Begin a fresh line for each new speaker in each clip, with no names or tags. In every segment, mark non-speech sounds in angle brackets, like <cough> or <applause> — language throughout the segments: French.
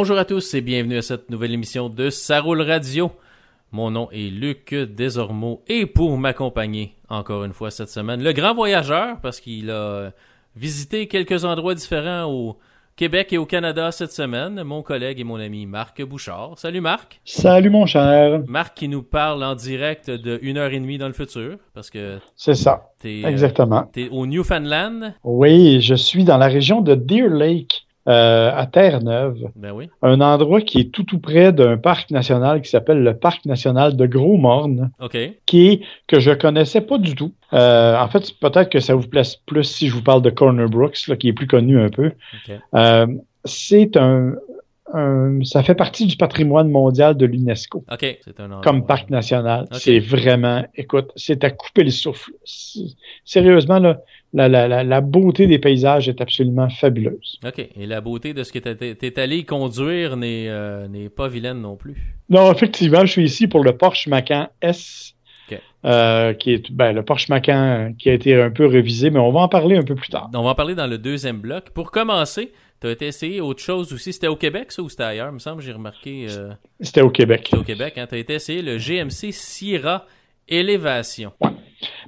Bonjour à tous et bienvenue à cette nouvelle émission de Saroule Radio. Mon nom est Luc Desormeaux et pour m'accompagner encore une fois cette semaine, le grand voyageur parce qu'il a visité quelques endroits différents au Québec et au Canada cette semaine, mon collègue et mon ami Marc Bouchard. Salut Marc.
Salut mon cher.
Marc qui nous parle en direct de une heure et demie dans le futur parce que
c'est ça.
Es,
Exactement.
tu es au Newfoundland.
Oui, je suis dans la région de Deer Lake. Euh, à Terre-Neuve.
Ben oui.
Un endroit qui est tout tout près d'un parc national qui s'appelle le parc national de Gros-Morne.
OK.
Qui est que je connaissais pas du tout. Euh, en fait, peut-être que ça vous plaise plus si je vous parle de Corner Brooks, là, qui est plus connu un peu. Euh, c'est un, un- ça fait partie du patrimoine mondial de l'UNESCO
OK. C'est un endroit.
comme parc national. C'est vraiment, écoute, c'est à couper le souffle. Sérieusement, là, la, la, beauté des paysages est absolument fabuleuse.
OK. Et la beauté de ce que t'es t'es allé conduire n'est euh, n'est pas vilaine non plus.
Non, effectivement, je suis ici pour le Porsche Macan S, euh, qui est ben, le Porsche Macan qui a été un peu révisé, mais on va en parler un peu plus tard.
On va en parler dans le deuxième bloc. Pour commencer, tu as été essayé autre chose aussi. C'était au Québec, ça, ou c'était ailleurs? Il me semble, j'ai remarqué. euh,
C'était au Québec.
c'était au Québec. Hein? Tu as été essayé le GMC Sierra Élévation.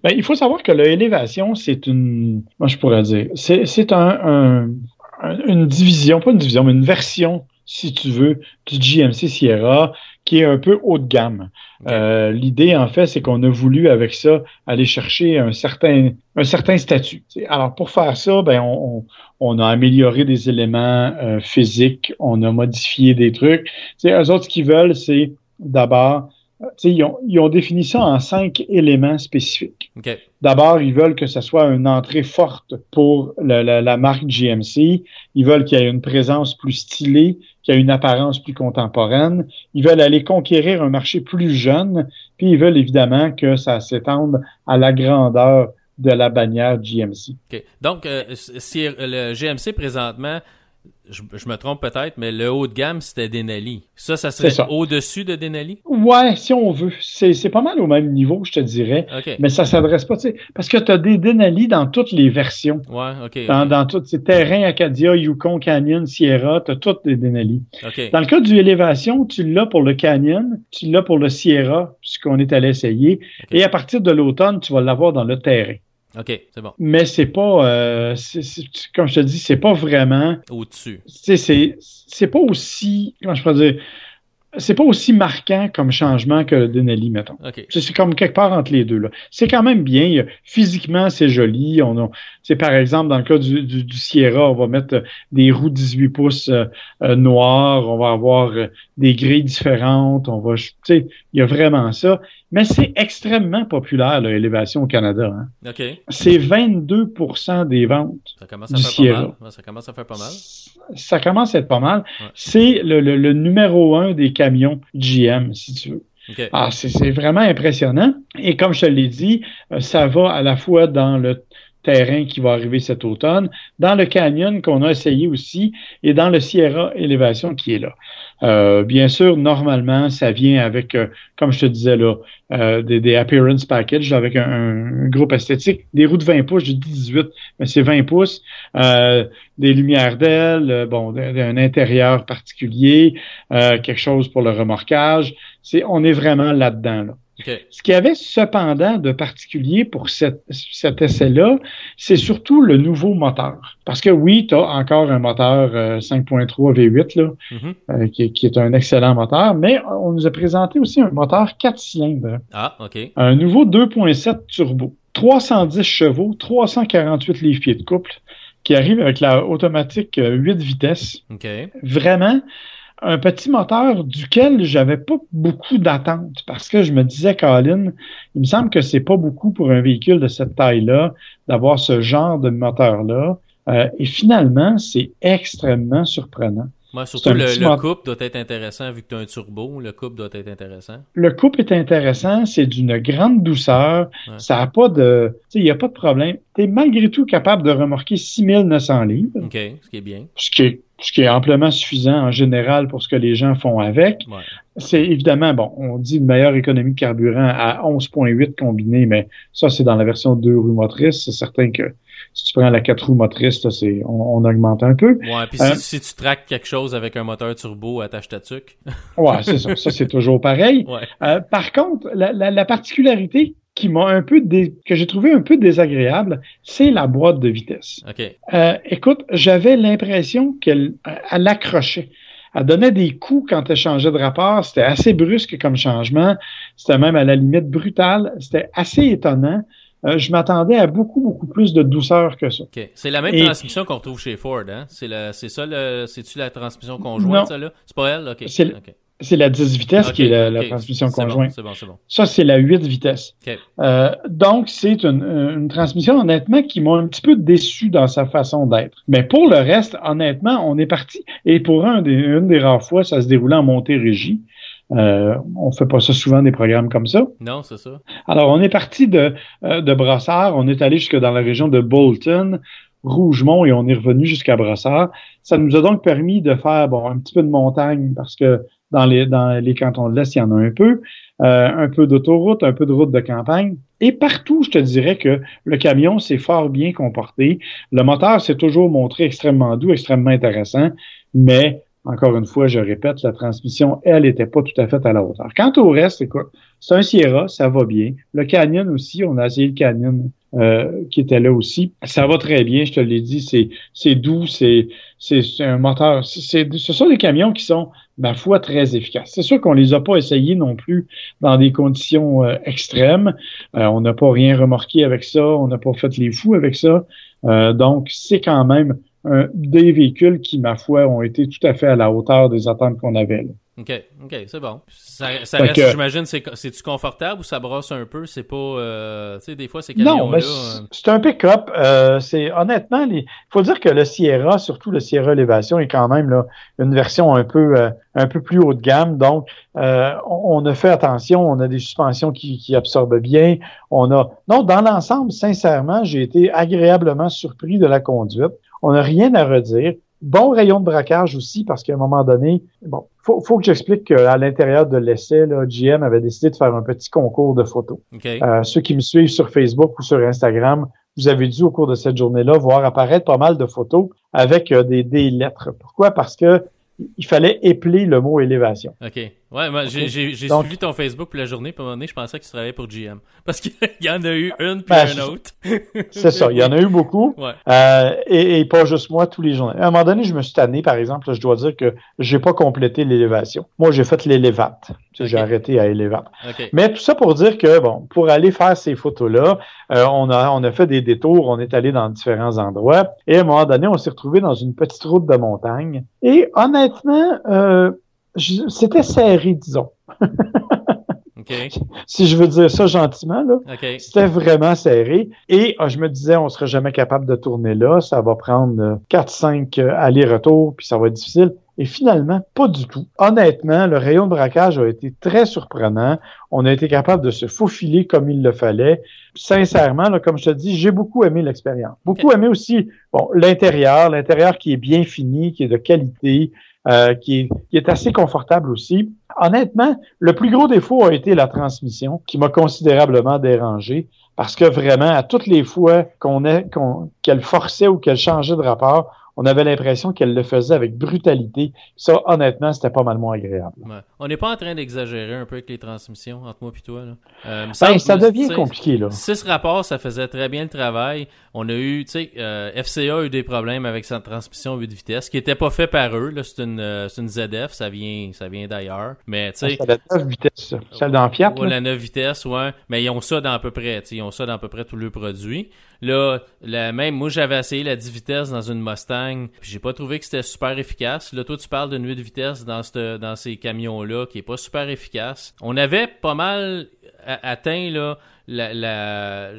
Ben, il faut savoir que l'élévation, c'est une, moi je pourrais dire, c'est c'est un, un- un- une division, pas une division, mais une version, si tu veux, du GMC Sierra qui est un peu haut de gamme. Euh, L'idée, en fait, c'est qu'on a voulu avec ça aller chercher un certain, un certain statut. T'sais, Alors pour faire ça, ben on, on, on a amélioré des éléments euh, physiques, on a modifié des trucs. T'sais, eux autres, ce qu'ils veulent, c'est d'abord, ils ont, ils ont défini ça en cinq éléments spécifiques.
OK.
D'abord, ils veulent que ça soit une entrée forte pour la, la- la marque GMC. Ils veulent qu'il y ait une présence plus stylée, qu'il y ait une apparence plus contemporaine. Ils veulent aller conquérir un marché plus jeune. Puis ils veulent évidemment que ça s'étende à la grandeur de la bannière GMC.
OK. Donc, euh, si le GMC présentement, je, je me trompe peut-être, mais le haut de gamme, c'était Denali. Ça, ça serait au-dessus de Denali?
Ouais, si on veut. C'est pas mal au même niveau, je te dirais. Mais ça s'adresse pas, tu sais, parce que tu as des Denali dans toutes les versions.
Ouais, OK.
Dans, tous ces terrains Acadia, Yukon, Canyon, Sierra, tu as toutes des Denali.
OK.
Dans le cas du élévation, tu l'as pour le Canyon, tu l'as pour le Sierra, puisqu'on est allé essayer. Et à partir de l'automne, tu vas l'avoir dans le terrain.
OK, c'est bon.
Mais c'est pas, euh, comme je te dis, c'est pas vraiment,
Au-dessus.
c'est c'est pas aussi, comment je peux dire, c'est pas aussi marquant comme changement que le Denali, mettons.
OK.
C'est comme quelque part entre les deux. là. C'est quand même bien. Physiquement, c'est joli. On c'est par exemple, dans le cas du, du, du Sierra, on va mettre euh, des roues 18 pouces euh, euh, noires. On va avoir euh, des grilles différentes. On va, tu sais, il y a vraiment ça. Mais c'est extrêmement populaire, l'élévation au Canada. hein.
OK.
C'est 22% des ventes.
Ça commence à
Du
faire pas mal. Ça commence à faire pas mal.
Ça commence à être pas mal.
Ouais.
C'est le, le, le numéro un des camions GM, si tu veux.
OK.
Ah, c'est c'est vraiment impressionnant. Et comme je te l'ai dit, euh, ça va à la fois dans le terrain qui va arriver cet automne, dans le canyon qu'on a essayé aussi, et dans le Sierra Élévation qui est là. Euh, bien sûr, normalement, ça vient avec, euh, comme je te disais là, euh, des, des appearance package là, avec un, un groupe esthétique, des roues de 20 pouces, je dis 18, mais c'est 20 pouces, euh, des lumières d'aile, bon, d'un intérieur particulier, quelque chose pour le remorquage. C'est, on est vraiment là-dedans. Là. Ce qu'il y avait cependant de particulier pour cette- cet essai-là, c'est surtout le nouveau moteur. Parce que oui, tu as encore un moteur euh, 5.3 V8 là,
Mhm.
euh, qui, qui est un excellent moteur, mais on nous a présenté aussi un moteur 4 cylindres,
Ah, OK.
un nouveau 2.7 turbo, 310 chevaux, 348 livres-pieds de couple, qui arrive avec la automatique euh, 8 vitesses
OK.
vraiment un petit moteur duquel j'avais pas beaucoup d'attentes parce que je me disais, Colin, il me semble que c'est pas beaucoup pour un véhicule de cette taille-là d'avoir ce genre de moteur-là. Euh, et finalement, c'est extrêmement surprenant.
Moi, surtout, le, le couple doit être intéressant vu que tu as un turbo. Le couple doit être intéressant.
Le couple est intéressant, c'est d'une grande douceur,
Ouais.
ça a pas de, tu sais, il y a pas de problème. Tu es malgré tout capable de remorquer 6900 livres,
OK. Ce qui est bien.
ce qui est, ce qui est amplement suffisant en général pour ce que les gens font avec.
Ouais.
C'est évidemment, bon, on dit une meilleure économie de carburant à 11,8 combiné, mais ça, c'est dans la version 2 roues motrices. C'est certain que Si tu prends la 4 roues motrices, c'est, on, augmente un peu.
Ouais, puis si, si, tu traques quelque chose avec un moteur turbo, attache ta tuque.
ouais, c'est ça. Ça, c'est toujours pareil. <laughs> Ouais. par contre, la, la, la particularité qui m'a un peu que j'ai trouvé un peu désagréable, c'est la boîte de vitesse.
OK.
Euh, écoute, j'avais l'impression qu'elle elle accrochait. Elle donnait des coups quand elle changeait de rapport. C'était assez brusque comme changement. C'était même à la limite brutal. C'était assez étonnant. Euh, je m'attendais à beaucoup, beaucoup plus de douceur que ça.
OK. C'est la même transmission qu'on retrouve chez Ford, hein? C'est, c'est ça, le, c'est-tu la transmission conjointe, ça, là? C'est pas elle? OK.
C'est, c'est la 10 vitesses qui est la, transmission conjointe.
bon, bon.
Ça, c'est la 8 vitesses. Euh, donc, c'est une, une, transmission, honnêtement, qui m'a un petit peu déçu dans sa façon d'être. Mais pour le reste, honnêtement, on est parti. Et pour un des, une des rares fois, ça se déroulait en montée régie. Euh, on fait pas ça souvent des programmes comme ça.
Non, c'est ça.
Alors, on est parti de, euh, de Brossard, on est allé jusque dans la région de Bolton, Rougemont et on est revenu jusqu'à Brossard. Ça nous a donc permis de faire bon un petit peu de montagne parce que dans les, dans les cantons de l'Est, il y en a un peu. Euh, un peu d'autoroute, un peu de route de campagne. Et partout, je te dirais que le camion s'est fort bien comporté. Le moteur s'est toujours montré extrêmement doux, extrêmement intéressant, mais encore une fois, je répète, la transmission, elle, n'était pas tout à fait à la hauteur. Quant au reste, écoute, c'est un Sierra, ça va bien. Le Canyon aussi, on a essayé le Canyon euh, qui était là aussi. Ça va très bien, je te l'ai dit, c'est, doux, c'est, un moteur. Ce sont des camions qui sont, ma foi, très efficaces. C'est sûr qu'on les a pas essayés non plus dans des conditions euh, extrêmes. Euh, on n'a pas rien remorqué avec ça, on n'a pas fait les fous avec ça. donc, c'est quand même des véhicules qui, ma foi, ont été tout à fait à la hauteur des attentes qu'on avait.
OK, OK, c'est bon. Ça, reste, j'imagine, c'est-tu confortable ou ça brosse un peu? C'est pas, euh, tu sais, des fois, ces camions-là... Non,
euh, c'est un pick-up. Euh, c'est, honnêtement, il faut dire que le Sierra, surtout le Sierra Elevation, est quand même là, une version un peu, un peu plus haut de gamme. Donc, on, a fait attention, on a des suspensions qui, qui absorbent bien. On a... Non, dans l'ensemble, sincèrement, j'ai été agréablement surpris de la conduite. On n'a rien à redire. Bon rayon de braquage aussi, parce qu'à un moment donné, bon, faut, faut que j'explique qu'à l'intérieur de l'essai, là, GM avait décidé de faire un petit concours de photos. Euh, ceux qui me suivent sur Facebook ou sur Instagram, vous avez dû au cours de cette journée-là voir apparaître pas mal de photos avec euh, des, des lettres. Pourquoi? Parce que il fallait épeler le mot élévation.
OK. Ouais, moi, j'ai suivi ton Facebook pour la journée, puis à un moment donné, je pensais que tu travaillais pour GM. <laughs> Parce qu'il y en a eu une, puis ben, une autre. <laughs>
c'est ça, il y en a eu beaucoup.
Ouais.
Euh, et, et, pas juste moi, tous les jours. À un moment donné, je me suis tanné, par exemple, je dois dire que j'ai pas complété l'élévation. Moi, j'ai fait l'élévate. J'ai arrêté à élévate. Mais tout ça pour dire que, bon, pour aller faire ces photos-là, euh, on, a, on a fait des détours, on est allé dans différents endroits, et à un moment donné, on s'est retrouvé dans une petite route de montagne. Et honnêtement, euh, c'était serré, disons. <laughs> Si je veux dire ça gentiment, là, c'était vraiment serré. Et ah, je me disais, on serait jamais capable de tourner là. Ça va prendre 4-5 euh, euh, allers-retours, puis ça va être difficile. Et finalement, pas du tout. Honnêtement, le rayon de braquage a été très surprenant. On a été capable de se faufiler comme il le fallait. Sincèrement, là, comme je te dis, j'ai beaucoup aimé l'expérience. Beaucoup aimé aussi bon, l'intérieur, l'intérieur qui est bien fini, qui est de qualité, euh, qui, est, assez confortable aussi. Honnêtement, le plus gros défaut a été la transmission, qui m'a considérablement dérangé, parce que vraiment, à toutes les fois qu'on qu'elle forçait ou qu'elle changeait de rapport, on avait l'impression qu'elle le faisait avec brutalité. Ça, honnêtement, c'était pas mal moins agréable.
On n'est pas en train d'exagérer un peu avec les transmissions entre moi et toi. Là.
Euh, ben, ça devient compliqué. Là.
Six rapports, ça faisait très bien le travail. On a eu, tu sais, euh, FCA a eu des problèmes avec sa transmission 8 vitesses, qui n'était pas fait par eux. C'est une, euh, une ZF, ça vient, ça vient d'ailleurs. Mais tu sais,
c'est la 9 vitesses, celle dans Fiat.
Ouais, la 9 vitesses, ouais. Mais ils ont ça dans à peu près, ils ont ça dans à peu près tous leurs produits. Là, la même, moi j'avais essayé la 10 vitesses dans une Mustang, puis j'ai pas trouvé que c'était super efficace. Là, toi tu parles d'une 8 vitesses dans, dans ces camions-là qui est pas super efficace. On avait pas mal atteint là, la,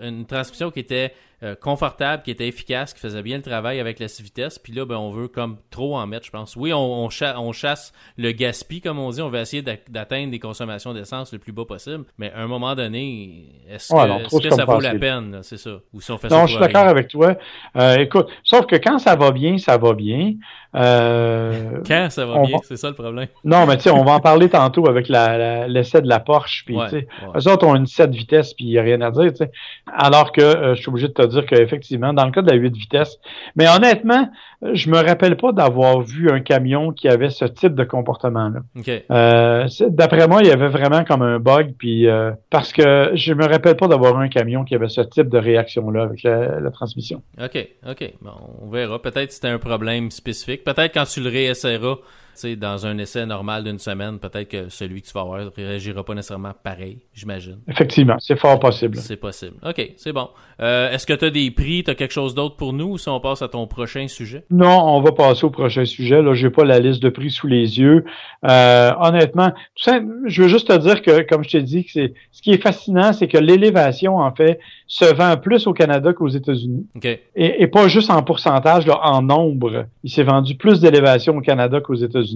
une transmission qui était euh, confortable, qui était efficace, qui faisait bien le travail avec la 6 vitesses. Puis là, ben, on veut comme trop en mettre, je pense. Oui, on, on, chasse le gaspille, comme on dit. On veut essayer d'atteindre des consommations d'essence le plus bas possible. Mais à un moment donné, est-ce que, ça vaut la peine? C'est ça. Ou si on fait
non, je suis d'accord avec toi. Euh, écoute, sauf que quand ça va bien, ça va bien. Euh,
Quand ça va bien, c'est ça le problème.
Non, mais tu sais, on va en <laughs> parler tantôt avec l'essai de la Porsche. Puis,
Ouais,
tu sais,
ouais.
eux autres ont une 7 vitesses, puis il n'y a rien à dire. tu sais. Alors que euh, je suis obligé de te dire qu'effectivement, dans le cas de la 8 vitesses, mais honnêtement, je me rappelle pas d'avoir vu un camion qui avait ce type de comportement-là.
OK.
Euh, D'après moi, il y avait vraiment comme un bug, puis euh, parce que je me rappelle pas d'avoir un camion qui avait ce type de réaction-là avec la, la transmission.
OK, OK. Bon, on verra. Peut-être que c'était un problème spécifique. Peut-être quand tu le réessayeras, dans un essai normal d'une semaine, peut-être que celui que tu vas avoir réagira pas nécessairement pareil, j'imagine.
Effectivement, c'est fort possible.
C'est possible. OK, c'est bon. Euh, Est-ce que tu as des prix, tu as quelque chose d'autre pour nous ou si on passe à ton prochain sujet?
Non, on va passer au prochain sujet. Là, j'ai pas la liste de prix sous les yeux. Euh, honnêtement, tout ça, je veux juste te dire que, comme je t'ai dit, que c'est ce qui est fascinant, c'est que l'élévation, en fait, se vend plus au Canada qu'aux États-Unis. Et, et pas juste en pourcentage, là, en nombre. Il s'est vendu plus d'élévation au Canada qu'aux États-Unis,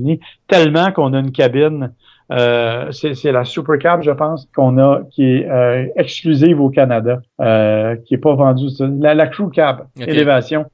tellement qu'on a une cabine. Euh, c'est la Supercab, je pense, qu'on a, qui est euh, exclusive au Canada, euh, qui est pas vendue. La, la Crew Cab, élévation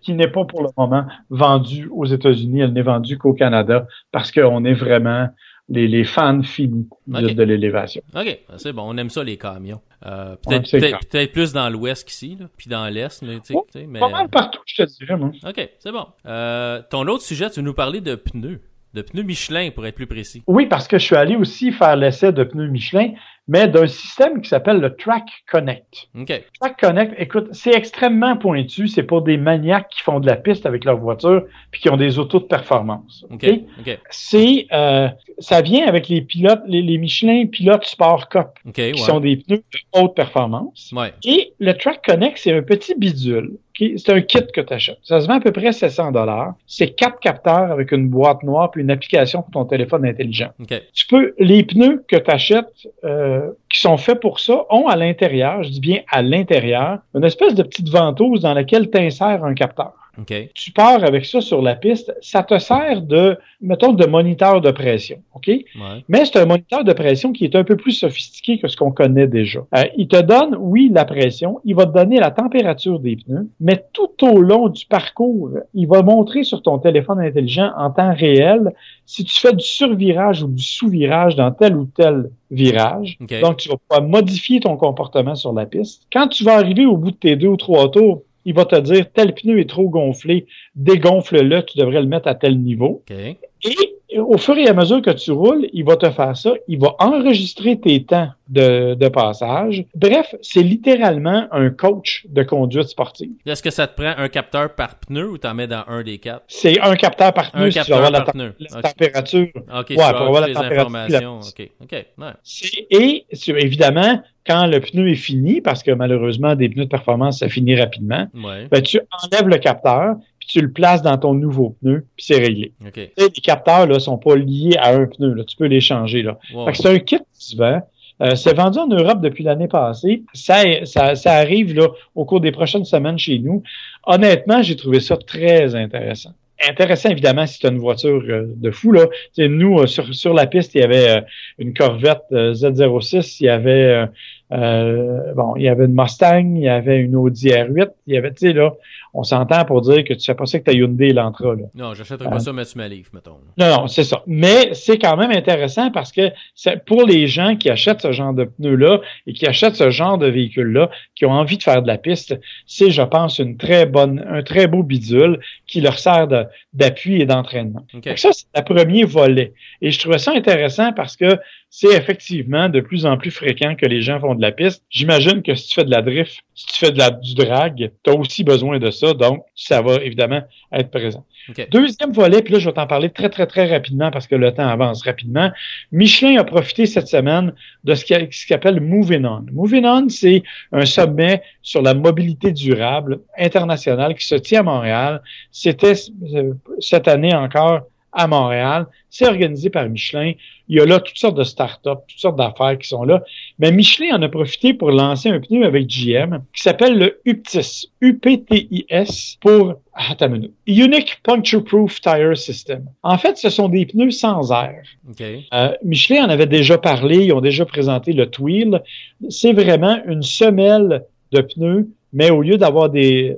qui n'est pas pour le moment vendue aux États-Unis, elle n'est vendue qu'au Canada parce qu'on est vraiment les, les fans finis de, l'élévation.
OK, c'est bon. On aime ça, les camions. Euh, peut-être peut-être plus dans l'ouest qu'ici, là, puis dans l'est, mais tu sais,
Ouais,
tu sais, mais...
Pas mal partout, je te dirais, moi.
OK, c'est bon. Euh, ton autre sujet, tu veux nous parler de pneus. De pneus Michelin, pour être plus précis.
Oui, parce que je suis allé aussi faire l'essai de pneus Michelin, mais d'un système qui s'appelle le Track Connect.
OK.
Track Connect, écoute, c'est extrêmement pointu. C'est pour des maniaques qui font de la piste avec leur voiture puis qui ont des autos de performance.
OK.
ok?
OK.
C'est, euh, ça vient avec les pilotes, les, les Michelin Pilote Sport Cup, qui
ouais.
sont des pneus de haute performance.
Ouais.
Et le Track Connect, c'est un petit bidule. C'est un kit que tu achètes. Ça se vend à peu près 700 dollars. C'est quatre capteurs avec une boîte noire puis une application pour ton téléphone intelligent. Tu peux, les pneus que tu achètes, euh, qui sont faits pour ça, ont à l'intérieur, je dis bien à l'intérieur, une espèce de petite ventouse dans laquelle tu insères un capteur.
OK.
Tu pars avec ça sur la piste, ça te sert de, mettons, de moniteur de pression, OK?
Ouais.
Mais c'est un moniteur de pression qui est un peu plus sophistiqué que ce qu'on connaît déjà. Euh, il te donne, oui, la pression, il va te donner la température des pneus, mais tout au long du parcours, il va montrer sur ton téléphone intelligent en temps réel si tu fais du survirage ou du sous-virage dans tel ou tel virage. Donc, tu vas pouvoir modifier ton comportement sur la piste. Quand tu vas arriver au bout de tes deux ou trois tours, il va te dire tel pneu est trop gonflé, dégonfle-le, tu devrais le mettre à tel niveau. Et au fur et à mesure que tu roules, il va te faire ça. Il va enregistrer tes temps de, de passage. Bref, c'est littéralement un coach de conduite sportive.
Est-ce que ça te prend un capteur par pneu ou t'en mets dans un des quatre?
C'est un capteur par pneu
Un
si tu
capteur
vas avoir la,
par
température.
OK, tu
Ouais, pour
avoir
la température.
OK. OK. Ouais.
Et évidemment, quand le pneu est fini, parce que malheureusement, des pneus de performance, ça finit rapidement,
Ouais.
ben, tu enlèves le capteur, puis tu le places dans ton nouveau pneu, puis c'est réglé.
OK.
Tu sais, les capteurs là sont pas liés à un pneu, là. tu peux les changer. Là. C'est un kit qui se vend. Euh, c'est vendu en Europe depuis l'année passée. Ça, ça, ça arrive là, au cours des prochaines semaines chez nous. Honnêtement, j'ai trouvé ça très intéressant. Intéressant, évidemment, si tu as une voiture euh, de fou. Là. Nous, euh, sur, sur la piste, il y avait euh, une Corvette euh, Z06, il y avait bon, il y avait une Mustang, il y avait une Audi R8, il y avait, tu sais, là, on s'entend pour dire que tu fais pas ça que ta Hyundai Elantra, là.
Non, j'achèterai pas ça, mais tu m'allives, mettons.
Non, non, c'est ça. Mais c'est quand même intéressant parce que c'est pour les gens qui achètent ce genre de pneus-là et qui achètent ce genre de véhicule-là, qui ont envie de faire de la piste, c'est, je pense, une très bonne, un très beau bidule qui leur sert de- d'appui et d'entraînement.
OK.
Fait que Ça, c'est le premier volet. Et je trouvais ça intéressant parce que c'est effectivement de plus en plus fréquent que les gens font de la piste. J'imagine que si tu fais de la drift, si tu fais de la, du drag, tu as aussi besoin de ça. Donc, ça va évidemment être présent. Deuxième volet, puis là, je vais t'en parler très, très, très rapidement parce que le temps avance rapidement. Michelin a profité cette semaine de ce qu'il qu'il appelle Moving On. Moving On, c'est un sommet sur la mobilité durable internationale qui se tient à Montréal. C'était euh, cette année encore à Montréal. C'est organisé par Michelin. Il y a là toutes sortes de startups, toutes sortes d'affaires qui sont là. Mais Michelin en a profité pour lancer un pneu avec GM qui s'appelle le UPTIS, U-P-T-I-S, pour, ah, attends une Unique Puncture Proof Tire System. En fait, ce sont des pneus sans air.
OK.
Euh, Michelin en avait déjà parlé, ils ont déjà présenté le Tweel. C'est vraiment une semelle de pneus, mais au lieu d'avoir des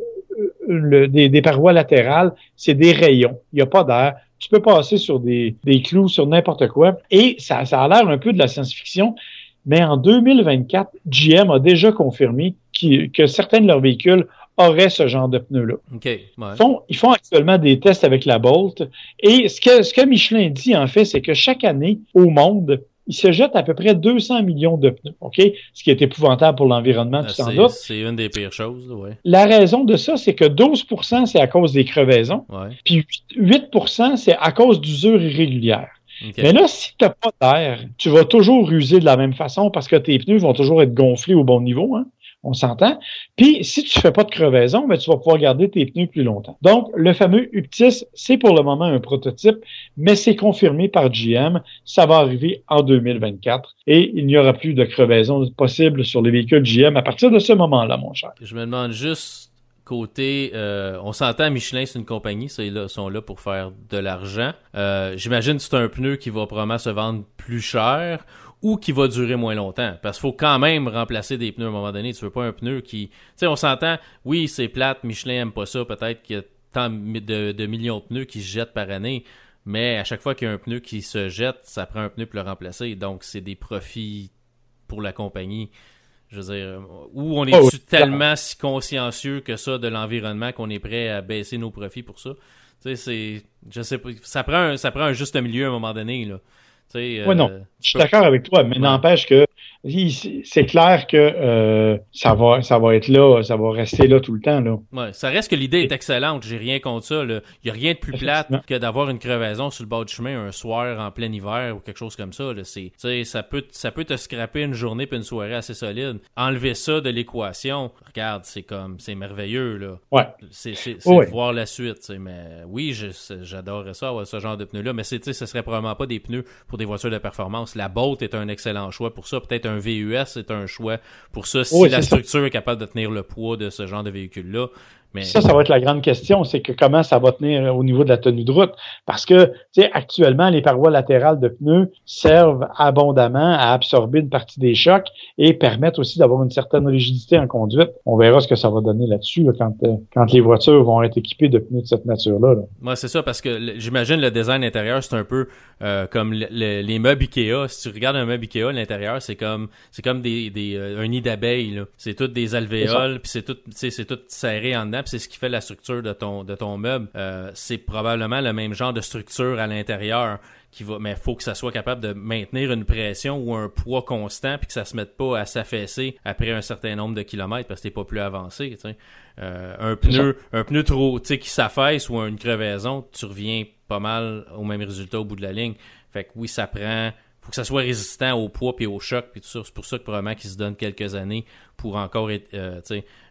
des, parois latérales, c'est des rayons. Il n'y a pas d'air. Tu peux passer sur des, clous, sur n'importe quoi. Et ça, ça a l'air un peu de la science-fiction, mais en 2024, GM a déjà confirmé que certains de leurs véhicules auraient ce genre de pneus-là. ils, font, actuellement des tests avec la Bolt. Et ce que, ce que Michelin dit, en fait, c'est que chaque année, au monde, il se jette à peu près 200 millions de pneus, OK? Ce qui est épouvantable pour l'environnement, tu
t'en doutes. C'est une des pires choses, oui.
La raison de ça, c'est que 12% c'est à cause des crevaisons, puis 8% c'est à cause d'usure irrégulière. Mais là, si tu n'as pas d'air, tu vas toujours user de la même façon parce que tes pneus vont toujours être gonflés au bon niveau. Hein? On s'entend. Puis, si tu fais pas de crevaison, ben, tu vas pouvoir garder tes pneus plus longtemps. Donc, le fameux UPTIS, c'est pour le moment un prototype, mais c'est confirmé par GM. Ça va arriver en 2024 et il n'y aura plus de crevaison possible sur les véhicules GM à partir de ce moment-là, mon cher.
Je me demande juste côté, euh, on s'entend, Michelin, c'est une compagnie, ça, ils sont là pour faire de l'argent. Euh, j'imagine que c'est un pneu qui va probablement se vendre plus cher ou qui va durer moins longtemps. Parce qu'il faut quand même remplacer des pneus à un moment donné. Tu veux pas un pneu qui... Tu sais, on s'entend, oui, c'est plate, Michelin aime pas ça, peut-être qu'il y a tant de, millions de pneus qui se jettent par année, mais à chaque fois qu'il y a un pneu qui se jette, ça prend un pneu pour le remplacer. Donc, c'est des profits pour la compagnie. Je veux dire, ou on est oh, tellement si consciencieux que ça de l'environnement qu'on est prêt à baisser nos profits pour ça? Tu sais, c'est... Je sais pas... Ça prend, ça prend un juste milieu à un moment donné, là.
Oui, non, euh, je suis d'accord avec toi, mais n'empêche que c'est clair que euh, ça va ça va être là, ça va rester là tout le temps. Là.
Ouais, ça reste que l'idée est excellente, j'ai rien contre ça. Il n'y a rien de plus plate que d'avoir une crevaison sur le bord du chemin un soir en plein hiver ou quelque chose comme ça. Là. Ça, peut, ça peut te scraper une journée puis une soirée assez solide. Enlever ça de l'équation, regarde, c'est comme c'est merveilleux. Là.
Ouais.
C'est voir la suite. Mais oui, j'adorerais ça, avoir ce genre de pneus-là, mais ce serait probablement pas des pneus pour des voitures de performance. La Bolt est un excellent choix pour ça. Peut-être un VUS est un choix pour ça si la structure est capable de tenir le poids de ce genre de véhicule-là.
Mais... Ça, ça va être la grande question, c'est que comment ça va tenir au niveau de la tenue de route? Parce que, tu sais, actuellement, les parois latérales de pneus servent abondamment à absorber une partie des chocs et permettent aussi d'avoir une certaine rigidité en conduite. On verra ce que ça va donner là-dessus quand, euh, quand les voitures vont être équipées de pneus de cette nature-là.
Moi, c'est ça, parce que j'imagine le design intérieur, c'est un peu euh, comme les meubles Ikea. Si tu regardes un meuble Ikea, l'intérieur, c'est comme c'est comme des, des euh, un nid d'abeilles. C'est tout des alvéoles, puis c'est tout, c'est tout serré en dedans c'est ce qui fait la structure de ton, de ton meuble. Euh, c'est probablement le même genre de structure à l'intérieur qui va, mais faut que ça soit capable de maintenir une pression ou un poids constant puis que ça se mette pas à s'affaisser après un certain nombre de kilomètres parce que t'es pas plus avancé. Euh, un pneu, un pneu trop, tu sais, qui s'affaisse ou une crevaison, tu reviens pas mal au même résultat au bout de la ligne. Fait que oui, ça prend faut que ça soit résistant au poids et au choc puis tout ça. C'est pour ça que probablement qu'ils se donnent quelques années pour encore être, euh,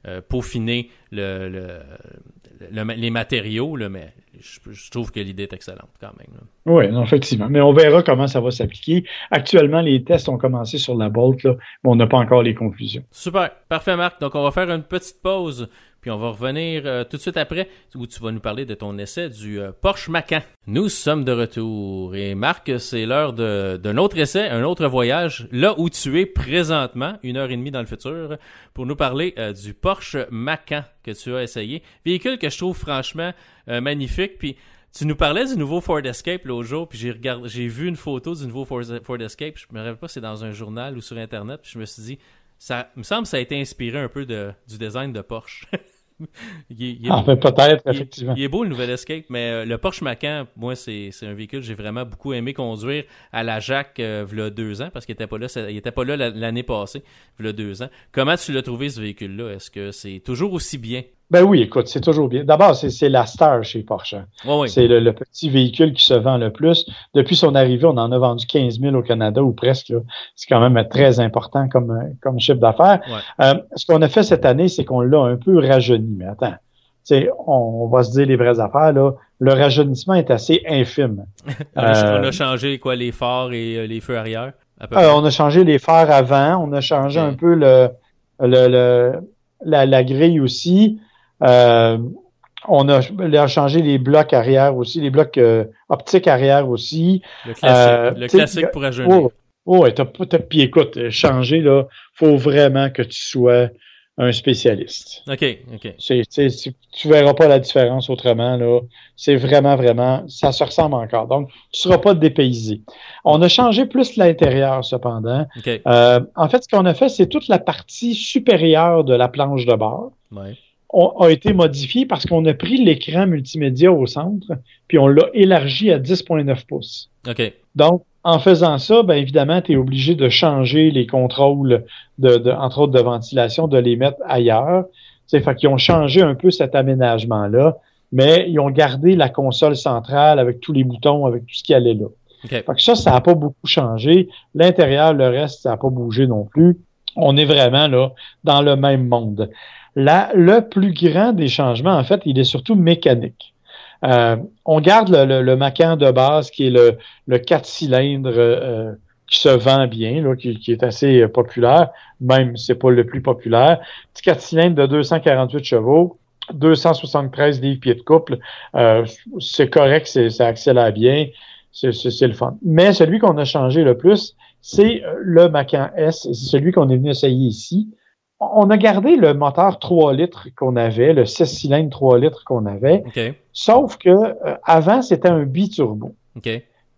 euh, peaufiner le, le, les matériaux, là, mais je, trouve que l'idée est excellente quand même.
Oui, effectivement. Mais on verra comment ça va s'appliquer. Actuellement, les tests ont commencé sur la Bolt, là, mais on n'a pas encore les conclusions.
Super. Parfait, Marc. Donc, on va faire une petite pause puis on va revenir euh, tout de suite après où tu vas nous parler de ton essai du euh, Porsche Macan. Nous sommes de retour et Marc, c'est l'heure d'un autre essai, un autre voyage, là où tu es présentement, une heure et demie dans le futur, pour nous parler euh, du Porsche Macan que tu as essayé. Véhicule que je trouve franchement magnifique. Puis tu nous parlais du nouveau Ford Escape l'autre jour, puis j'ai vu une photo du nouveau Ford, Escape. Je me rappelle pas si c'est dans un journal ou sur Internet. Puis je me suis dit, ça me semble que ça a été inspiré un peu de, du design de Porsche. <laughs>
il, ah, peut-être, effectivement.
Il, est beau le nouvel Escape, mais euh, le Porsche Macan, moi, c'est un véhicule que j'ai vraiment beaucoup aimé conduire à la Jacques euh, il y a deux ans, parce qu'il n'était pas là, il était pas là l'année passée, a deux ans. Comment tu l'as trouvé ce véhicule-là? Est-ce que c'est toujours aussi bien?
Ben oui, écoute, c'est toujours bien. D'abord, c'est la star chez Porsche. C'est le, petit véhicule qui se vend le plus. Depuis son arrivée, on en a vendu 15 000 au Canada ou presque. C'est quand même très important comme, comme chiffre d'affaires. Euh, ce qu'on a fait cette année, c'est qu'on l'a un peu rajeuni. Mais attends, on, on va se dire les vraies affaires. Là. Le rajeunissement est assez infime. <laughs>
on, a, euh, changé quoi les phares et euh, les feux arrière?
on a changé les phares avant. On a changé un peu le, le, la, la grille aussi. Euh, on a, changé les blocs arrière aussi, les blocs euh, optiques arrière aussi.
Le classique, euh, le classique pour rajeunir.
Oh, oh t'as, t'as, puis écoute, changer, là, faut vraiment que tu sois un spécialiste.
OK, OK.
C'est, c'est, c'est- tu verras pas la différence autrement, là. C'est vraiment, vraiment, ça se ressemble encore. Donc, tu seras pas dépaysé. On a changé plus l'intérieur, cependant.
OK.
Euh, en fait, ce qu'on a fait, c'est toute la partie supérieure de la planche de bord
Ouais.
On- a été modifiée parce qu'on a pris l'écran multimédia au centre, puis on l'a élargi à 10.9 pouces.
OK.
Donc, en faisant ça, bien évidemment, tu es obligé de changer les contrôles, de, de- entre autres de ventilation, de les mettre ailleurs. C'est fait qu'ils ont changé un peu cet aménagement-là, mais ils ont gardé la console centrale avec tous les boutons, avec tout ce qui allait là.
OK.
Fait que ça, ça n'a pas beaucoup changé. L'intérieur, le reste, ça n'a pas bougé non plus. On est vraiment là dans le même monde. Là, le plus grand des changements, en fait, il est surtout mécanique. Euh, on garde le, le, le Macan de base qui est le, le 4 cylindres euh, qui se vend bien, là, qui, qui est assez euh, populaire, même c'est pas le plus populaire. Petit 4 cylindres de 248 chevaux, 273 livres pieds de couple. Euh, c'est correct, ça accélère bien, c'est, le fun. Mais celui qu'on a changé le plus, c'est euh, le Macan S, c'est celui qu'on est venu essayer ici. On a gardé le moteur 3 litres qu'on avait, le 6 cylindres 3 litres qu'on avait, sauf que euh, avant c'était un biturbo.
OK.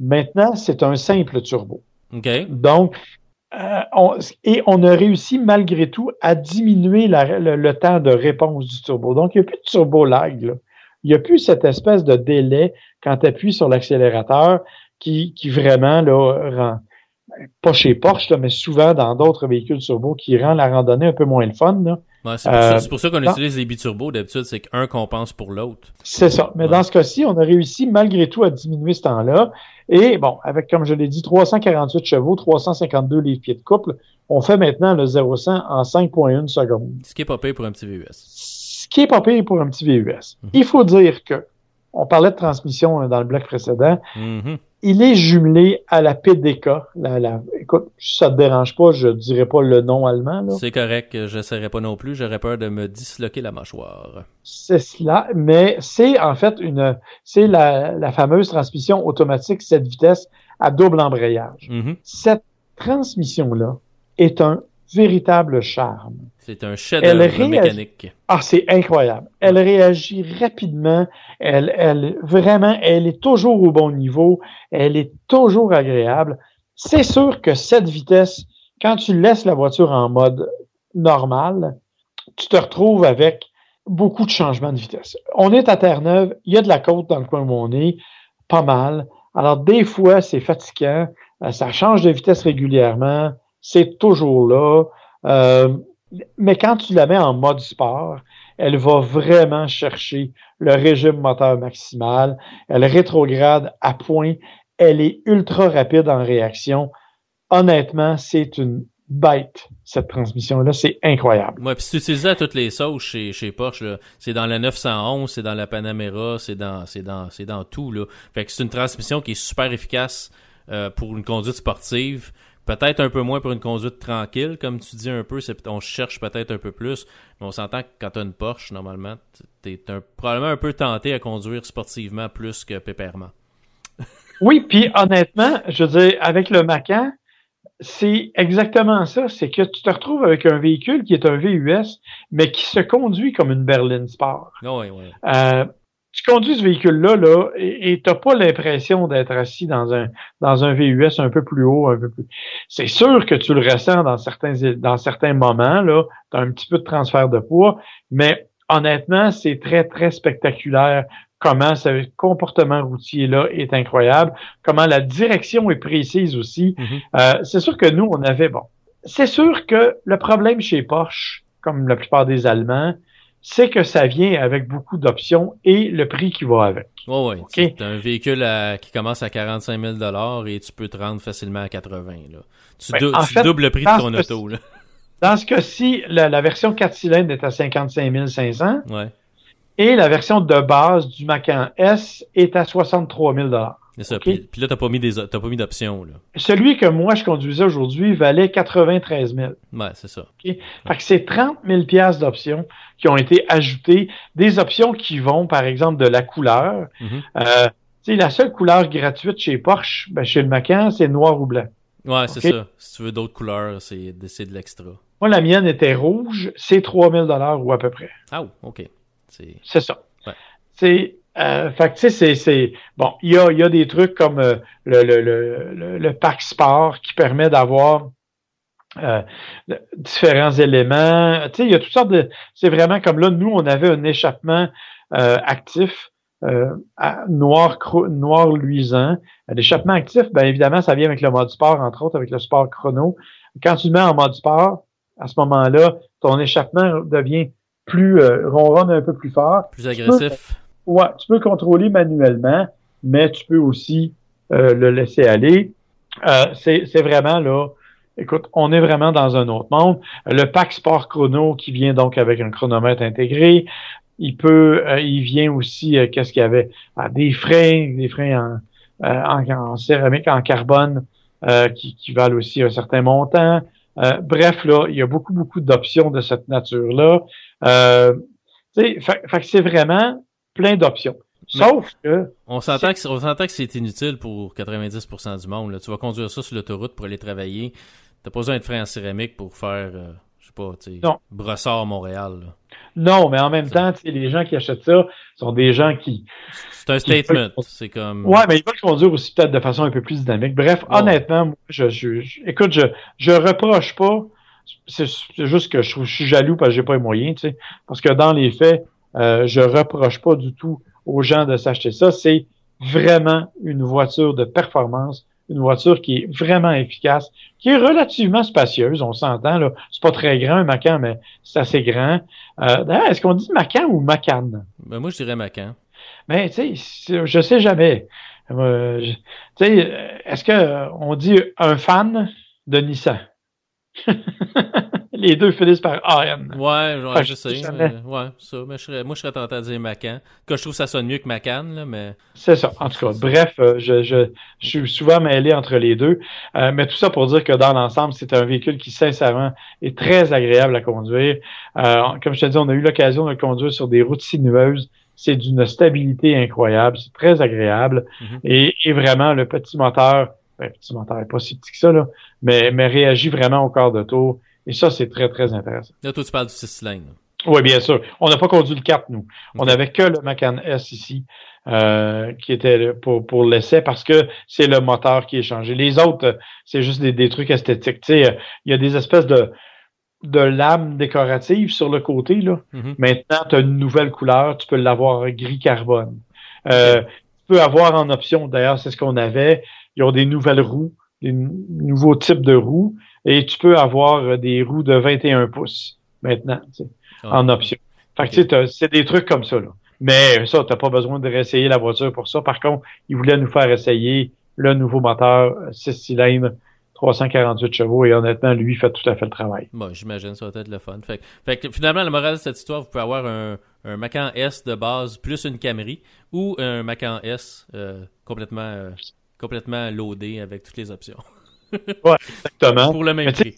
Maintenant, c'est un simple turbo. Donc, euh, on, et on a réussi malgré tout à diminuer la- le, le temps de réponse du turbo. Donc, il n'y a plus de turbo lag. là. Il n'y a plus cette espèce de délai quand tu appuies sur l'accélérateur qui, qui vraiment là, rend, pas chez Porsche, là, mais souvent dans d'autres véhicules turbo qui rend la randonnée un peu moins le fun.
Ouais, c'est pour,
Euh,
pour ça qu'on utilise les biturbos. D'habitude, c'est qu'un compense pour l'autre.
C'est ça. Mais
Ouais.
dans ce cas-ci, on a réussi malgré tout à diminuer ce temps-là. Et bon, avec, comme je l'ai dit, 348 chevaux, 352 livres-pieds de couple, on fait maintenant le 0-100 en 5.1 secondes.
Ce qui est pas payé pour un petit VUS.
Ce qui est pas pire pour un petit VUS.
Mhm.
Il faut dire que, on parlait de transmission hein, dans le bloc précédent,
Mhm.
Il est jumelé à la PDK. La, la, écoute, si ça te dérange pas, je dirais pas le nom allemand, là.
C'est correct, je n'essaierai pas non plus. J'aurais peur de me disloquer la mâchoire.
C'est cela, mais c'est en fait une, c'est la, la fameuse transmission automatique 7 vitesses à double embrayage.
Mhm.
Cette transmission-là est un véritable charme.
C'est un chef-d'œuvre
Elle réagit-
mécanique.
Ah, c'est incroyable. Elle réagit rapidement. Elle, elle, vraiment, elle est toujours au bon niveau. Elle est toujours agréable. C'est sûr que cette vitesse, quand tu laisses la voiture en mode normal, tu te retrouves avec beaucoup de changements de vitesse. On est à Terre-Neuve. Il y a de la côte dans le coin où on est. Pas mal. Alors, des fois, c'est fatigant. Euh, Ça change de vitesse régulièrement. C'est toujours là. Euh, mais quand tu la mets en mode sport, elle va vraiment chercher le régime moteur maximal. Elle rétrograde à point. Elle est ultra rapide en réaction. Honnêtement, c'est une bête, cette transmission-là. C'est incroyable.
Ouais, puis si tu utilises à toutes les sauces chez, Porsche, c'est dans la 911, c'est dans la Panamera, c'est dans, c'est dans, c'est dans tout, là. Fait que c'est une transmission qui est super efficace euh, pour une conduite sportive. Peut-être un peu moins pour une conduite tranquille, comme tu dis un peu, c'est, on cherche peut-être un peu plus, mais on s'entend que quand t'as une Porsche, normalement, t'es un, probablement un peu tenté à conduire sportivement plus que pépèrement. <laughs>
Oui, puis honnêtement, je veux dire, avec le Macan, c'est exactement ça. C'est que tu te retrouves avec un véhicule qui est un VUS, mais qui se conduit comme une berline sport.
Ouais, ouais.
Euh, tu conduis ce véhicule-là, là, et tu n'as pas l'impression d'être assis dans un dans un VUS un peu plus haut, un peu plus. C'est sûr que tu le ressens dans certains dans certains moments, là, tu as un petit peu de transfert de poids, mais honnêtement, c'est très, très spectaculaire comment ce comportement routier-là est incroyable, comment la direction est précise aussi.
Mhm.
Euh, c'est sûr que nous, on avait, bon, c'est sûr que le problème chez Porsche, comme la plupart des Allemands, c'est que ça vient avec beaucoup d'options et le prix qui va avec.
Ouais, ouais.
Ok?
C'est un véhicule à- qui commence à 45 000 et tu peux te rendre facilement à 80 là. Tu,
Ben,
dou-
en
tu
fait,
doubles le prix de ton auto, là. <laughs>
Dans ce cas-ci, la, la version 4 cylindres est à 55 500
Ouais.
et la version de base du Macan S est à 63 000
C'est ça. Puis, puis là, t'as pas mis des, t'as pas mis d'options.
Celui que moi je conduisais aujourd'hui valait 93 000
Ouais, c'est ça.
Fait que c'est 30 000 piastres d'options qui ont été ajoutées, des options qui vont, par exemple, de la couleur.
Mhm.
Euh, tu sais, la seule couleur gratuite chez Porsche, ben, chez le Macan, c'est noir ou blanc.
Ouais, c'est ça. Si tu veux d'autres couleurs, c'est de l'extra.
Moi, la mienne était rouge, c'est 3000 dollars ou à peu près.
Ah, OK.
C'est ça. C'est euh, fait tu sais, c'est, bon, il y a, y a des trucs comme euh, le, le, le, le, pack sport qui permet d'avoir euh, différents éléments. Tu sais, il y a toutes sortes de. C'est vraiment comme là, nous, on avait un échappement euh, actif. noir noir luisant. L'échappement actif, bien évidemment, ça vient avec le mode sport, entre autres avec le sport chrono. Quand tu le mets en mode sport, à ce moment-là, ton échappement devient plus ronronne un peu plus fort.
Plus agressif.
Ouais, tu peux contrôler manuellement, mais tu peux aussi euh, le laisser aller. Euh, c'est vraiment là. Écoute, on est vraiment dans un autre monde. Le pack Sport Chrono qui vient donc avec un chronomètre intégré. Il peut, euh, il vient aussi, qu'est-ce qu'il y avait? Ah, des freins, des freins en, en, céramique, en carbone, qui, qui, valent aussi un certain montant. bref, là, il y a beaucoup, beaucoup d'options de cette nature-là. Euh, fait, fait que c'est vraiment plein d'options. Sauf que.
On s'entend que, que c'est inutile pour 90% du monde. Tu vas conduire ça sur l'autoroute pour aller travailler. T'as pas besoin de frein en céramique pour faire, euh, je sais pas, tu sais, brossard Montréal.
Non, mais en même temps, les gens qui achètent ça sont des gens qui.
C'est un statement. C'est comme.
Ouais, mais ils veulent conduire aussi peut-être de façon un peu plus dynamique. Bref, honnêtement, moi, je, je, écoute, je, je reproche pas. C'est juste que je, je suis jaloux parce que j'ai pas les moyens, tu sais. Parce que dans les faits, euh, je reproche pas du tout aux gens de s'acheter ça. C'est vraiment une voiture de performance, une voiture qui est vraiment efficace, qui est relativement spacieuse. On s'entend là, c'est pas très grand un Macan, mais c'est assez grand. Euh, D'ailleurs, est-ce qu'on dit Macan ou Macan?
Ben moi, je dirais Macan.
Mais tu sais, je sais jamais. Euh, tu sais, est-ce que on dit un fan de Nissan? <laughs> les deux finissent par AM.
Ouais, je sais. ouais, ça. Mais je serais, moi, je serais tenté à dire Macan. Que je trouve que ça sonne mieux que Macan, là, mais.
C'est ça. En tout cas, bref, euh, je, je, je, suis souvent mêlé entre les deux. Euh, mais tout ça pour dire que dans l'ensemble, c'est un véhicule qui, sincèrement, est très agréable à conduire. Euh, comme je te dis, on a eu l'occasion de le conduire sur des routes sinueuses. C'est d'une stabilité incroyable. C'est très agréable. Mm-hmm. et, et vraiment, le petit moteur, ben, petit moteur n'est pas si petit que ça, là, mais, mais réagit vraiment au quart de tour. Et ça, c'est très, très intéressant.
Là, toi, tu parles du 6 cylindres.
Oui, bien sûr. On n'a pas conduit le 4, nous. On n'avait que le Macan S ici, euh, qui était pour, pour l'essai, parce que c'est le moteur qui est changé. Les autres, c'est juste des, des, trucs esthétiques. Tu sais, il y a des espèces de, de lames décoratives sur le côté. Là. Mm-hmm. Maintenant, tu as une nouvelle couleur. Tu peux l'avoir gris carbone. Euh, Tu peux avoir en option, d'ailleurs, c'est ce qu'on avait. Ils ont des nouvelles roues, des nouveaux types de roues et tu peux avoir euh, des roues de 21 pouces maintenant, tu sais, ah. en option. Fait que tu sais, c'est des trucs comme ça, là. Mais ça, t'as pas besoin de réessayer la voiture pour ça. Par contre, ils voulaient nous faire essayer le nouveau moteur 6 euh, cylindres 348 chevaux et honnêtement, lui, fait tout à fait le travail.
Bon, j'imagine, ça va être le fun. Fait, fait que finalement, la morale de cette histoire, vous pouvez avoir un, un Macan S de base plus une Camry ou un Macan S euh, complètement, complètement loadé avec toutes les options.
Ouais, exactement.
Pour le même prix.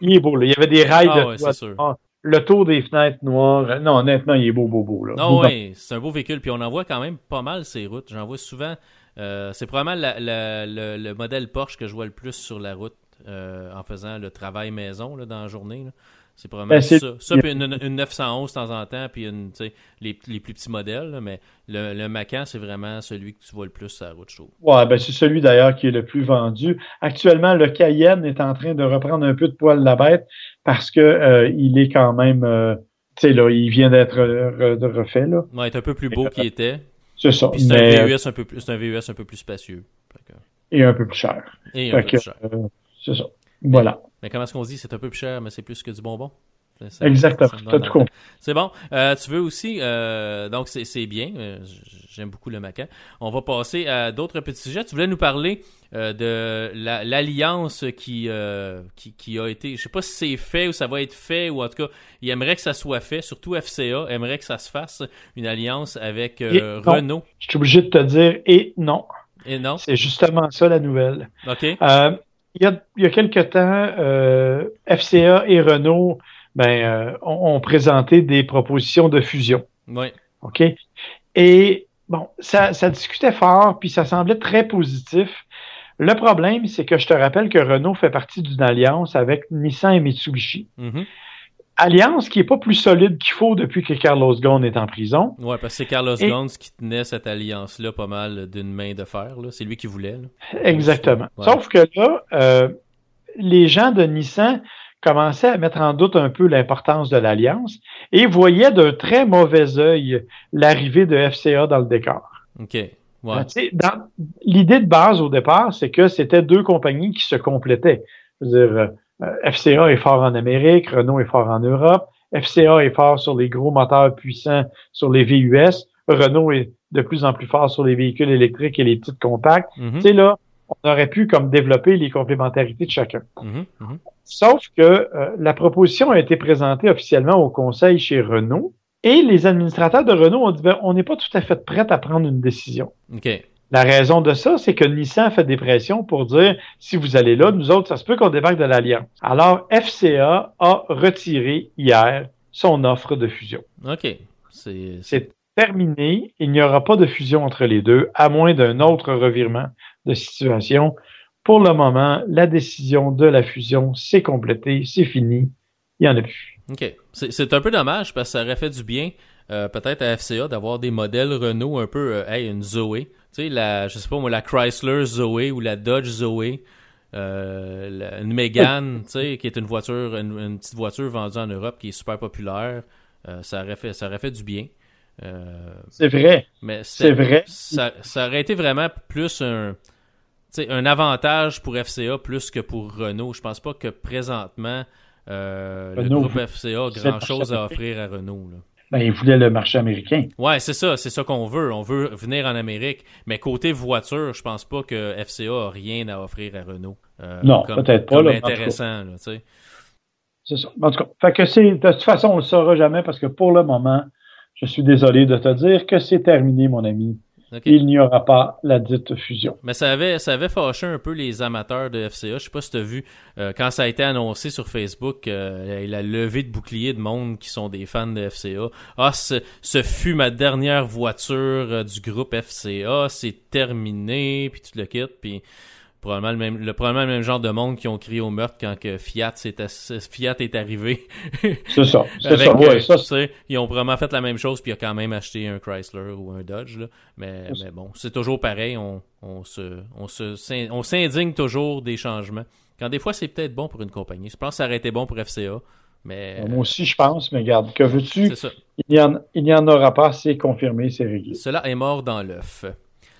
Il est beau, Il y avait des rails ah, de ouais, Le tour des fenêtres noires. Non, honnêtement, il est beau, beau, beau. Là.
Non, oui, c'est un beau véhicule. Puis on en voit quand même pas mal ces routes. J'en vois souvent. Euh, c'est probablement le, modèle Porsche que je vois le plus sur la route euh, en faisant le travail maison là, dans la journée. Là. C'est probablement ben, ça. Ça, puis une, 911 de temps en temps, puis une, les, les plus petits modèles. mais le, le Macan, c'est vraiment celui que tu vois le plus sur la route.
Ouais, ben c'est celui d'ailleurs qui est le plus vendu. Actuellement, le Cayenne est en train de reprendre un peu de poil la bête parce que euh, il est quand même, euh, tu sais là, il vient d'être refait là.
Ouais, il est un peu plus beau qu'il était.
C'est ça.
c'est un VUS un peu plus, c'est un VUS un peu plus spacieux.
Et un peu plus cher.
Et un peu plus cher.
Euh, c'est ça. Voilà.
Mais comment est-ce qu'on dit c'est un peu plus cher, mais c'est plus que du bonbon?
Exactement.
C'est bon. Euh, tu veux aussi, euh, donc c'est bien. Euh, j'aime beaucoup le Macan. On va passer à d'autres petits sujets. Tu voulais nous parler de l'alliance qui, qui, qui a été, je sais pas si c'est fait ou ça va être fait ou en tout cas, il aimerait que ça soit fait. Surtout FCA aimerait que ça se fasse une alliance avec Renault.
Je suis obligé de te dire et non.
Et non?
C'est justement ça la nouvelle.
Ok.
Il y a, il y a quelque temps, FCA et Renault ben, euh, ont, présenté des propositions de fusion.
Oui.
OK? Et bon, ça, ça discutait fort, puis ça semblait très positif. Le problème, c'est que je te rappelle que Renault fait partie d'une alliance avec Nissan et Mitsubishi.
Mhm.
Alliance qui est pas plus solide qu'il faut depuis que Carlos Ghosn est en prison.
Ouais, parce que c'est Carlos
Et-
Ghosn qui tenait cette alliance-là pas mal d'une main de fer. là. C'est lui qui voulait. là.
Exactement.
Ouais.
Sauf que là, euh, les gens de Nissan commençaient à mettre en doute un peu l'importance de l'alliance et voyaient d'un très mauvais œil l'arrivée de FCA dans le décor.
OK. Ouais.
Dans- L'idée de base au départ, c'est que c'était deux compagnies qui se complétaient. Je veux dire, euh, FCA est fort en Amérique, Renault est fort en Europe, FCA est fort sur les gros moteurs puissants sur les VUS, Renault est de plus en plus fort sur les véhicules électriques et les petites compacts.
Mhm.
Tu sais, là, on aurait pu comme développer les complémentarités de chacun.
Mhm. Mhm.
Sauf que euh, la proposition a été présentée officiellement au conseil chez Renault et les administrateurs de Renault ont dit ben, on n'est pas tout à fait prêts à prendre une décision.
OK.
La raison de ça, c'est que Nissan fait des pressions pour dire si vous allez là, nous autres, ça se peut qu'on débarque de l'Alliance. Alors, FCA a retiré hier son offre de fusion.
OK. C'est.
Terminé. Il n'y aura pas de fusion entre les deux, à moins d'un autre revirement de situation. Pour le moment, la décision de la fusion, c'est complété, c'est fini. Il n'y en a plus.
OK. C'est c'est un peu dommage parce que ça aurait fait du bien, euh, peut-être à FCA, d'avoir des modèles Renault un peu, euh, hey, une Zoé. Tu sais, la, je sais pas moi, la Chrysler Zoé ou la Dodge Zoé. Euh, la- une Mégane, <laughs> tu sais, qui est une voiture, une, une petite voiture vendue en Europe qui est super populaire. Euh, ça aurait fait, ça aurait fait du bien. Euh,
C'est vrai.
mais
C'est vrai.
Ça, ça aurait été vraiment plus un, un avantage pour FCA plus que pour Renault. Je pense pas que présentement euh, le groupe FCA a grand chose à offrir à Renault. Là.
Ben, il voulait le marché américain.
Ouais, c'est ça, c'est ça qu'on veut. On veut venir en Amérique. Mais côté voiture, je pense pas que FCA a rien à offrir à Renault. Euh,
Non, peut-être pas,
Comme
là,
intéressant, là, tu sais.
C'est ça. En tout cas, fait que c'est, de toute façon, on le saura jamais parce que pour le moment, je suis désolé de te dire que c'est terminé, mon ami. Il n'y aura pas la dite fusion.
Mais ça avait, ça avait fâché un peu les amateurs de FCA. Je sais pas si tu as vu, euh, quand ça a été annoncé sur Facebook, euh, la levée de boucliers de monde qui sont des fans de FCA. Ah, ce, ce fut ma dernière voiture euh, du groupe FCA, c'est terminé, puis tu le quittes, puis probablement le même, le, probablement le même genre de monde qui ont crié au meurtre quand que Fiat, est arrivé.
C'est ça. C'est <laughs> ça. Ouais,
euh,
ça,
ils ont vraiment fait la même chose, puis ils ont quand même acheté un Chrysler ou un Dodge. Là. Mais, mais bon, c'est toujours pareil. On, on se, on se, on s'indigne toujours des changements. Quand des fois, c'est peut-être bon pour une compagnie. Je pense que ça aurait été bon pour FCA. Mais
c'est- Moi aussi, je pense, mais regarde, que veux-tu? Il n'y en, en aura pas, c'est confirmé, c'est réglé.
Cela est mort dans l'œuf.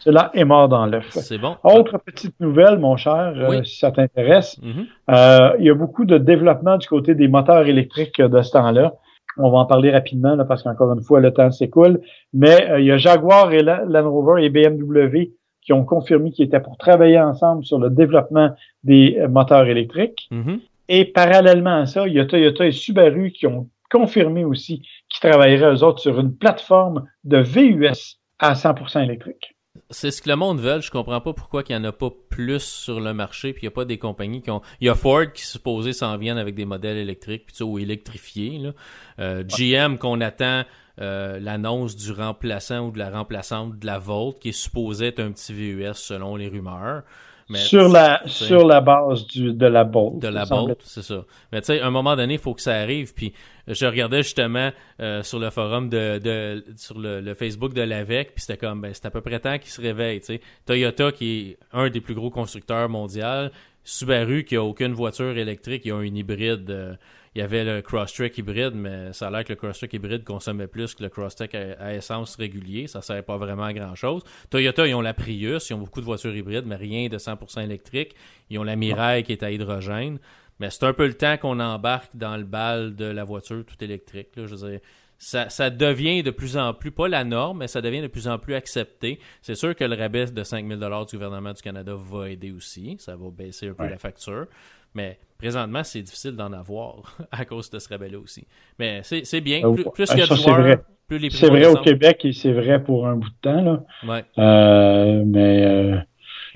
Cela est mort dans l'œuf.
C'est bon.
Autre petite nouvelle, mon cher, euh, si ça t'intéresse.
Mhm.
Euh, il y a beaucoup de développement du côté des moteurs électriques euh, de ce temps-là. On va en parler rapidement là, parce qu'encore une fois, le temps s'écoule. Mais euh, il y a Jaguar et La- Land Rover et BMW qui ont confirmé qu'ils étaient pour travailler ensemble sur le développement des moteurs électriques.
Mhm.
Et parallèlement à ça, il y a Toyota et Subaru qui ont confirmé aussi qu'ils travailleraient eux autres sur une plateforme de VUS à 100% électrique.
C'est ce que le monde veut. Je comprends pas pourquoi il n'y en a pas plus sur le marché. Puis il n'y a pas des compagnies qui ont. Il y a Ford qui supposé s'en viennent avec des modèles électriques puis tu sais, ou électrifiés. Là. Euh, GM qu'on attend euh, l'annonce du remplaçant ou de la remplaçante de la Volt qui est supposé être un petit VUS selon les rumeurs. Mais,
sur la sur la base du, de la Bolt.
de la Bolt, c'est ça. Mais tu sais, à un moment donné, il faut que ça arrive. Puis je regardais justement euh, sur le forum de, de sur le, le Facebook de l'AVEC, puis c'était comme ben c'est à peu près temps qu'ils se réveillent. Tu sais, Toyota qui est un des plus gros constructeurs mondiaux, Subaru qui a aucune voiture électrique, ils ont une hybride. euh, il y avait le Crosstrek hybride, mais ça a l'air que le Crosstrek hybride consommait plus que le Crosstrek à, à essence régulier. Ça ne servait pas vraiment à grand-chose. Toyota, ils ont la Prius, ils ont beaucoup de voitures hybrides, mais rien de 100% électrique. Ils ont la Mirai qui est à hydrogène. Mais c'est un peu le temps qu'on embarque dans le bal de la voiture tout électrique. Là. Je veux dire, ça, ça devient de plus en plus, pas la norme, mais ça devient de plus en plus accepté. C'est sûr que le rabais de 5000 du gouvernement du Canada va aider aussi. Ça va baisser un peu
Ouais.
la facture. Mais présentement, c'est difficile d'en avoir <laughs> à cause de ce rabais-là aussi. Mais c'est c'est bien.
Ah,
Plus, plus
ah,
il y a de joueurs,
vrai.
plus les prix
C'est vrai au. Québec et c'est vrai pour un bout de temps, là.
Ouais.
Euh, mais euh,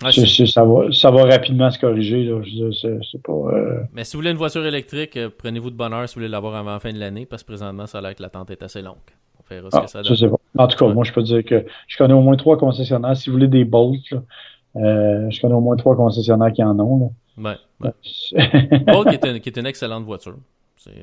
Ouais,
ça, va, ça va rapidement se corriger. Là. C'est, pas. euh,
Mais si vous voulez une voiture électrique, euh, prenez-vous de bonheur si vous voulez l'avoir avant la fin de l'année, parce que présentement, ça a l'air que l'attente est assez longue. On verra ce
ah,
que ça donne.
En tout cas,
Ouais.
moi, je peux dire que je connais au moins trois concessionnaires. Si vous voulez des Bolts, là, Euh, je connais au moins trois concessionnaires qui en ont.
Là. Ouais, Bolt qui, est <laughs> qui est une excellente voiture.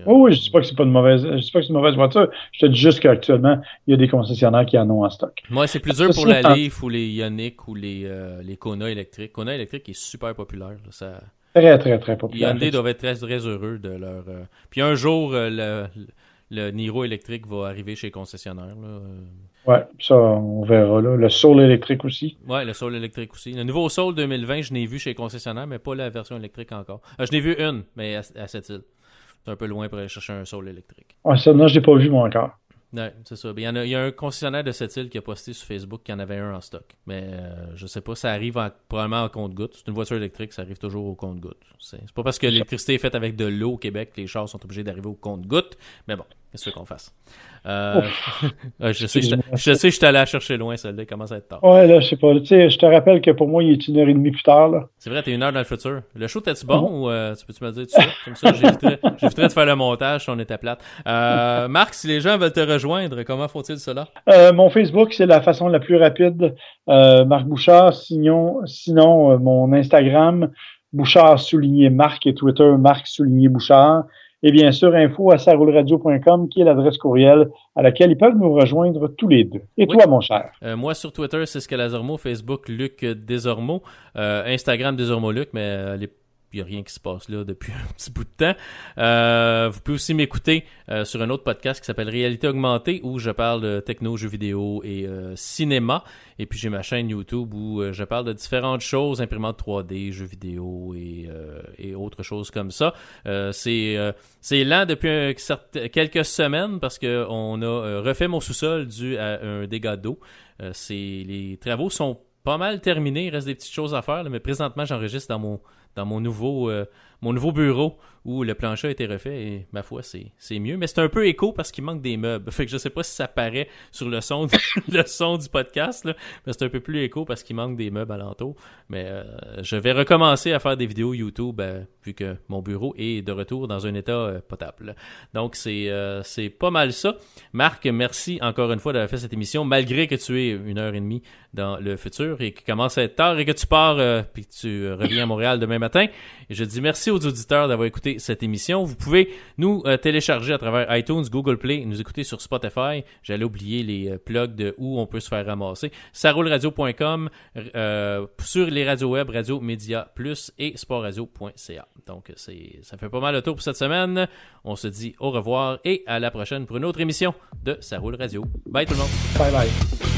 Oh oui, je ne dis pas que c'est pas une mauvaise, je dis pas que c'est une mauvaise voiture. Je te dis juste qu'actuellement, il y a des concessionnaires qui en ont en stock.
Moi, c'est plus dur pour la Leaf ou les Ioniq ou les, euh, les Kona électriques. Kona électrique est super populaire. Ça...
Très, très, très populaire.
Hyundai doivent être très, très heureux de leur. Euh, puis un jour, euh, le, le, Niro électrique va arriver chez les concessionnaires. Là.
Ouais, ça, on verra là. Le Soul électrique aussi.
Ouais, le Soul électrique aussi. Le nouveau Soul 2020, je n'ai vu chez les concessionnaires, mais pas la version électrique encore. je n'ai vu une, mais à, à cette île. C'est un peu loin pour aller chercher un sol électrique.
Ah, ça, non, je l'ai pas vu, moi, encore.
Ouais, c'est ça. Il y, a, il y, a, un concessionnaire de cette île qui a posté sur Facebook qu'il y en avait un en stock. Mais euh, je sais pas, ça arrive probablement en compte-goutte. C'est une voiture électrique, ça arrive toujours au compte-goutte. C'est pas parce que l'électricité est faite avec de l'eau au Québec que les chars sont obligés d'arriver au compte-goutte. Mais bon, qu'est-ce qu'on fasse? Euh, <laughs> je sais, je, je sais, je suis allé chercher loin, celle-là. Commence à être tard?
Ouais, là, je sais pas. Tu sais, je te rappelle que pour moi, il est une heure et demie plus tard, là.
C'est vrai, t'es une heure dans le futur. Le show, t'es-tu bon ou euh, tu peux-tu me dire tout ça? Comme ça, <laughs> j'éviterais de faire le montage si on était plate. Euh, Marc, si les gens veulent te rejoindre, comment font-ils cela?
Euh, mon Facebook, c'est la façon la plus rapide. Euh, Marc Bouchard. Sinon, sinon mon Instagram, Bouchard souligné Marc et Twitter, Marc souligné Bouchard et bien sûr info à saroulradio.com qui est l'adresse courriel à laquelle ils peuvent nous rejoindre tous les deux. Et toi, mon cher?
Euh, moi, sur Twitter, c'est Scalazormo, Facebook, Luc Desormeaux, euh, Instagram, Desormeaux Luc, mais euh, les il n'y a rien qui se passe là depuis <laughs> un petit bout de temps. Euh, vous pouvez aussi m'écouter euh, sur un autre podcast qui s'appelle Réalité Augmentée où je parle de techno, jeux vidéo et euh, cinéma. Et puis j'ai ma chaîne YouTube où je parle de différentes choses, imprimantes 3D, jeux vidéo et, autres choses comme ça. c'est c'est lent depuis quelques semaines parce qu'on a refait mon sous-sol dû à un dégât d'eau. c'est les travaux sont pas mal terminés, il reste des petites choses à faire, mais présentement j'enregistre dans mon dans mon nouveau, euh, mon nouveau bureau où le plancher a été refait et ma foi, c'est mieux. Mais c'est un peu écho parce qu'il manque des meubles. <laughs> Fait que je sais pas si ça paraît sur le son du, <laughs> podcast, mais c'est un peu plus écho parce qu'il manque des meubles alentour. Mais euh, je vais recommencer à faire des vidéos YouTube euh, vu que mon bureau est de retour dans un état potable. Donc c'est c'est pas mal ça. Marc, merci encore une fois d'avoir fait cette émission, malgré que tu es une heure et demie dans le futur et qu'il commence à être tard et que tu pars puis que tu reviens à Montréal demain matin. Et je dis merci aux auditeurs d'avoir écouté cette émission. Vous pouvez nous euh, télécharger à travers iTunes, Google Play, nous écouter sur Spotify. J'allais oublier les euh, plugs de où on peut se faire ramasser. Saroulradio.com, euh, sur les radios web, Radio Média Plus et sportradio.ca. Donc, c'est, ça fait pas mal le tour pour cette semaine. On se dit au revoir et à la prochaine pour une autre émission de Ça Radio. Bye tout le monde.
Bye bye.